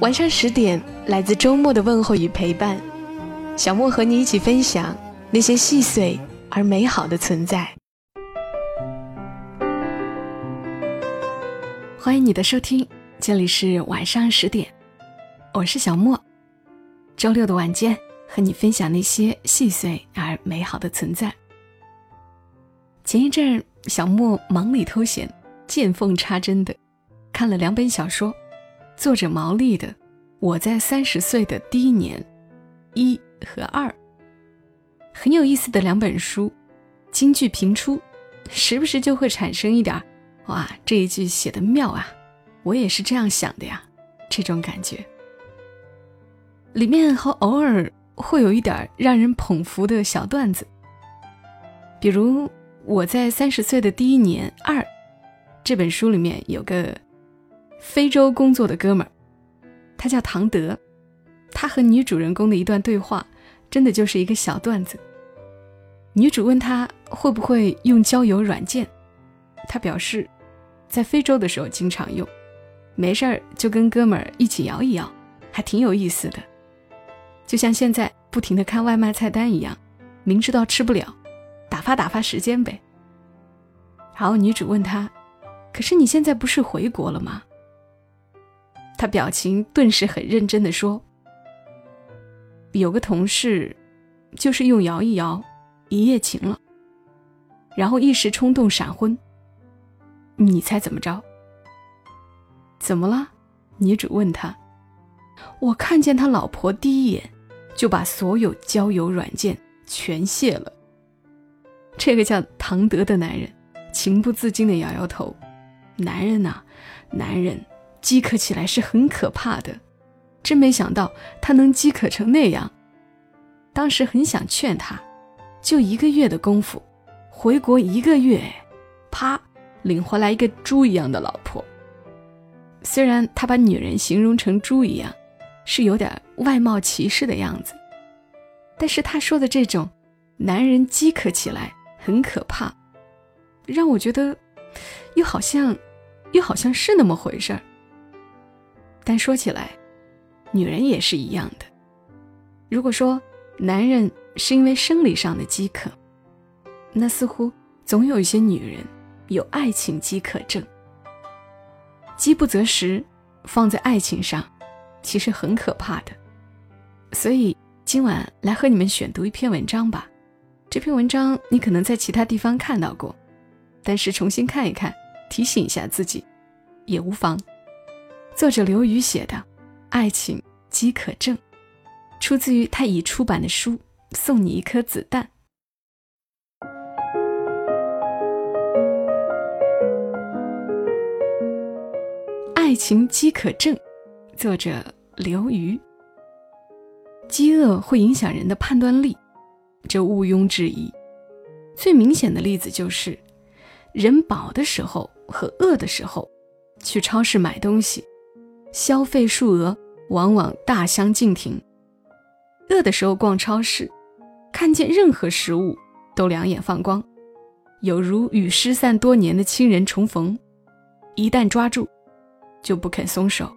晚上十点，来自周末的问候与陪伴，小莫和你一起分享那些细碎而美好的存在。欢迎你的收听，这里是晚上十点，我是小莫。周六的晚间，和你分享那些细碎而美好的存在。前一阵，小莫忙里偷闲、见缝插针的看了两本小说。作者毛利的《我在三十岁的第一年》一和二，很有意思的两本书，金句频出，时不时就会产生一点哇，这一句写的妙啊，我也是这样想的呀，这种感觉。里面和偶尔会有一点让人捧腹的小段子，比如《我在三十岁的第一年》二这本书里面有个。非洲工作的哥们儿，他叫唐德，他和女主人公的一段对话，真的就是一个小段子。女主问他会不会用交友软件，他表示，在非洲的时候经常用，没事儿就跟哥们儿一起摇一摇，还挺有意思的，就像现在不停的看外卖菜单一样，明知道吃不了，打发打发时间呗。然后女主问他，可是你现在不是回国了吗？他表情顿时很认真的说：“有个同事，就是用摇一摇，一夜情了，然后一时冲动闪婚。你猜怎么着？怎么了？”女主问他。我看见他老婆第一眼，就把所有交友软件全卸了。这个叫唐德的男人情不自禁的摇摇头。男人呐，男人。饥渴起来是很可怕的，真没想到他能饥渴成那样。当时很想劝他，就一个月的功夫，回国一个月，啪，领回来一个猪一样的老婆。虽然他把女人形容成猪一样，是有点外貌歧视的样子，但是他说的这种，男人饥渴起来很可怕，让我觉得，又好像，又好像是那么回事儿。但说起来，女人也是一样的。如果说男人是因为生理上的饥渴，那似乎总有一些女人有爱情饥渴症。饥不择食，放在爱情上，其实很可怕的。所以今晚来和你们选读一篇文章吧。这篇文章你可能在其他地方看到过，但是重新看一看，提醒一下自己，也无妨。作者刘瑜写的《爱情饥渴症》，出自于他已出版的书《送你一颗子弹》。《爱情饥渴症》，作者刘瑜。饥饿会影响人的判断力，这毋庸置疑。最明显的例子就是，人饱的时候和饿的时候，去超市买东西。消费数额往往大相径庭。饿的时候逛超市，看见任何食物都两眼放光，有如与失散多年的亲人重逢，一旦抓住，就不肯松手。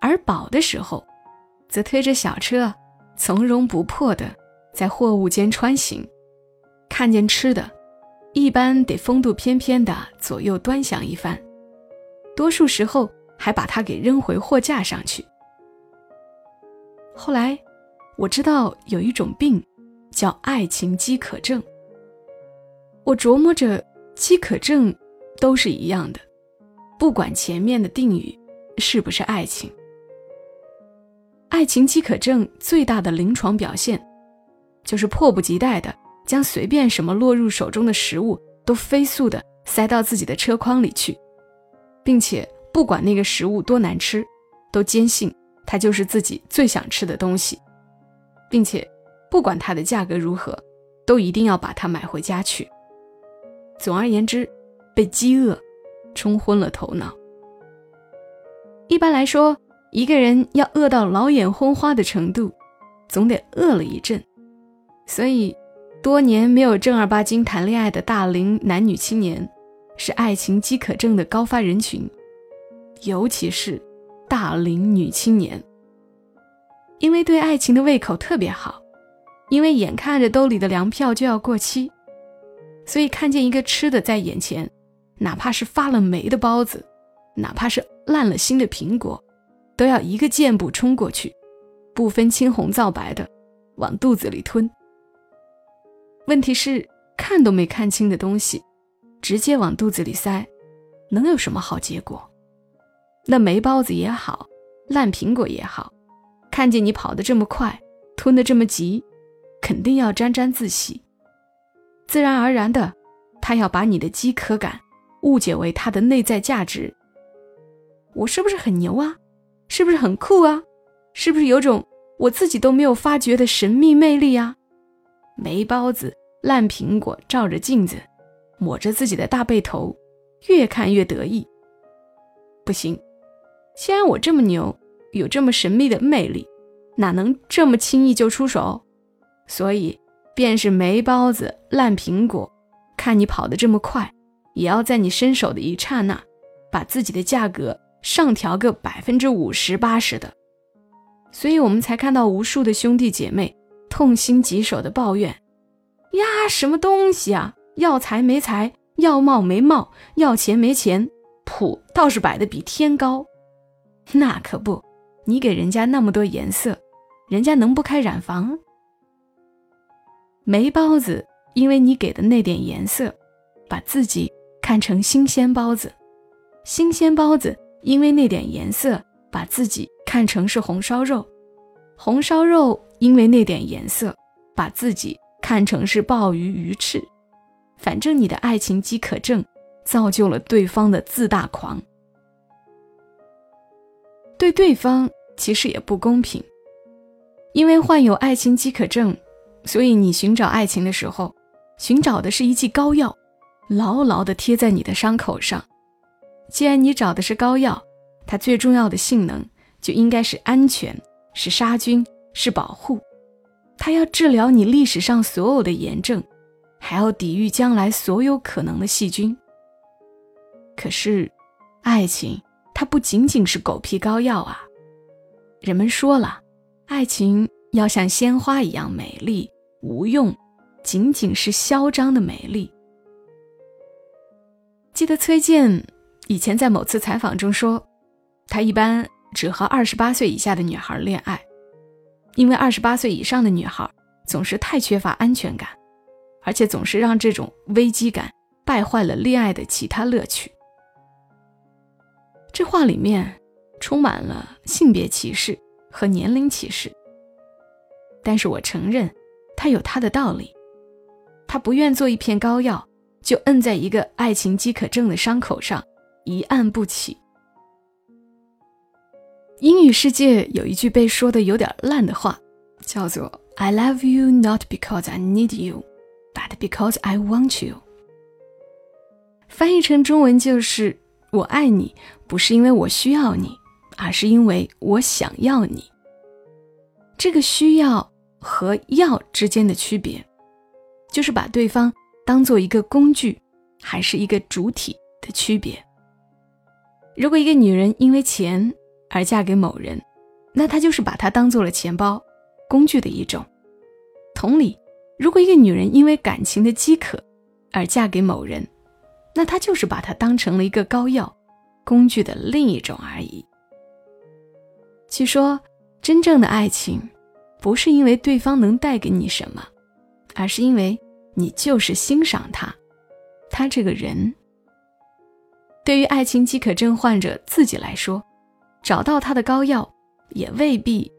而饱的时候，则推着小车，从容不迫地在货物间穿行，看见吃的，一般得风度翩翩地左右端详一番，多数时候。还把它给扔回货架上去。后来，我知道有一种病，叫爱情饥渴症。我琢磨着，饥渴症都是一样的，不管前面的定语是不是爱情。爱情饥渴症最大的临床表现，就是迫不及待的将随便什么落入手中的食物都飞速的塞到自己的车筐里去，并且。不管那个食物多难吃，都坚信它就是自己最想吃的东西，并且不管它的价格如何，都一定要把它买回家去。总而言之，被饥饿冲昏了头脑。一般来说，一个人要饿到老眼昏花的程度，总得饿了一阵。所以，多年没有正儿八经谈恋爱的大龄男女青年，是爱情饥渴症的高发人群，尤其是大龄女青年。因为对爱情的胃口特别好，因为眼看着兜里的粮票就要过期，所以看见一个吃的在眼前，哪怕是发了霉的包子，哪怕是烂了心的苹果，都要一个箭步冲过去，不分青红皂白的往肚子里吞。问题是，看都没看清的东西，直接往肚子里塞，能有什么好结果？那霉包子也好，烂苹果也好，看见你跑得这么快，吞得这么急，肯定要沾沾自喜。自然而然的，他要把你的饥渴感误解为他的内在价值。我是不是很牛啊？是不是很酷啊？是不是有种我自己都没有发觉的神秘魅力啊？霉包子、烂苹果，照着镜子，抹着自己的大背头，越看越得意。不行，既然我这么牛，有这么神秘的魅力，哪能这么轻易就出手？所以，便是霉包子、烂苹果，看你跑得这么快，也要在你伸手的一刹那，把自己的价格上调个百分之五十、八十的。所以我们才看到无数的兄弟姐妹。痛心疾首的抱怨：“呀，什么东西啊？要财没财，要貌没貌，要钱没钱，谱倒是摆的比天高。那可不，你给人家那么多颜色，人家能不开染房？霉包子，因为你给的那点颜色，把自己看成新鲜包子；新鲜包子，因为那点颜色，把自己看成是红烧肉；红烧肉。”因为那点颜色，把自己看成是鲍鱼鱼翅，反正你的爱情饥渴症，造就了对方的自大狂，对对方其实也不公平。因为患有爱情饥渴症，所以你寻找爱情的时候，寻找的是一剂膏药，牢牢地贴在你的伤口上。既然你找的是膏药，它最重要的性能就应该是安全，是杀菌。是保护，它要治疗你历史上所有的炎症，还要抵御将来所有可能的细菌。可是，爱情它不仅仅是狗皮膏药啊！人们说了，爱情要像鲜花一样美丽，无用，仅仅是嚣张的美丽。记得崔健以前在某次采访中说，他一般只和二十八岁以下的女孩恋爱。因为二十八岁以上的女孩总是太缺乏安全感，而且总是让这种危机感败坏了恋爱的其他乐趣。这话里面充满了性别歧视和年龄歧视，但是我承认，他有他的道理。他不愿做一片膏药，就摁在一个爱情饥渴症的伤口上，一按不起。英语世界有一句被说的有点烂的话，叫做 "I love you not because I need you, but because I want you"。翻译成中文就是“我爱你，不是因为我需要你，而是因为我想要你”。这个需要和要之间的区别，就是把对方当做一个工具，还是一个主体的区别。如果一个女人因为钱，而嫁给某人，那她就是把他当做了钱包、工具的一种。同理，如果一个女人因为感情的饥渴而嫁给某人，那他就是把它当成了一个膏药、工具的另一种而已。据说，真正的爱情，不是因为对方能带给你什么，而是因为你就是欣赏他，他这个人。对于爱情饥渴症患者自己来说，找到他的膏药，也未必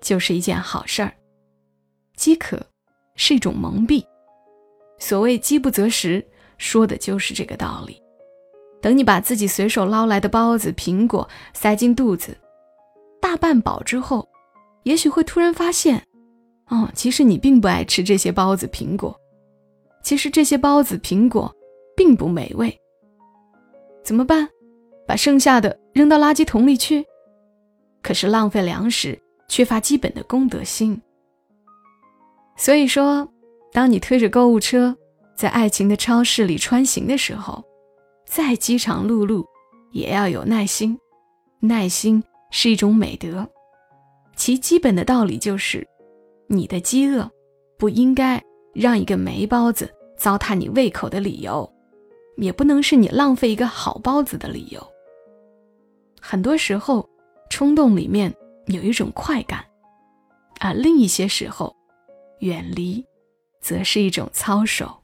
就是一件好事儿。饥渴是一种蒙蔽，所谓饥不择食，说的就是这个道理。等你把自己随手捞来的包子、苹果塞进肚子，大半饱之后，也许会突然发现，哦，其实你并不爱吃这些包子、苹果，其实这些包子、苹果并不美味。怎么办？把剩下的扔到垃圾桶里去？可是浪费粮食，缺乏基本的公德心。所以说，当你推着购物车在爱情的超市里穿行的时候，再饥肠辘辘，也要有耐心。耐心是一种美德，其基本的道理就是：你的饥饿不应该让一个霉包子糟蹋你胃口的理由，也不能是你浪费一个好包子的理由。很多时候，冲动里面有一种快感，而另一些时候，远离，则是一种操守。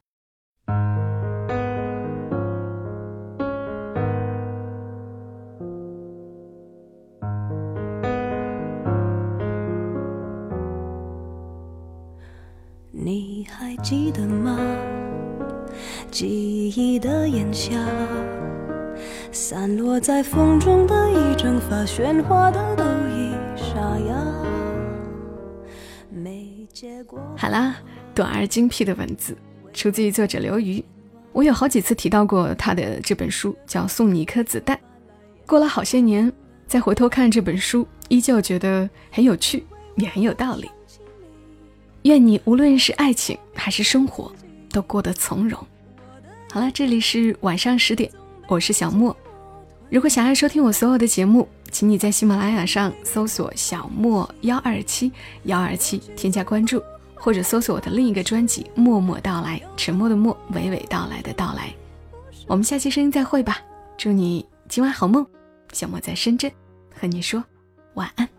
记得吗？记忆的炎夏，散落在风中的一整发，喧哗的都已沙哑。没结果。好啦，短而精辟的文字，出自于作者刘瑜。我有好几次提到过他的这本书，叫《送你一颗子弹》。过了好些年，再回头看这本书，依旧觉得很有趣，也很有道理。愿你无论是爱情还是生活，都过得从容。好了，这里是晚上十点，我是小莫。如果想要收听我所有的节目，请你在喜马拉雅上搜索“小莫幺二七幺二七”，添加关注，或者搜索我的另一个专辑《默默到来》，沉默的默，娓娓道来的到来。我们下期声音再会吧，祝你今晚好梦。小莫在深圳，和你说晚安。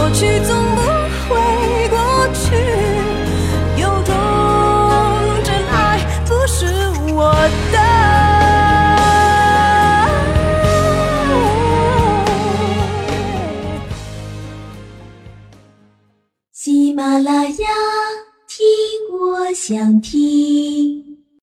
过去总不会过去有种真爱不是我的。喜马拉雅听我想听。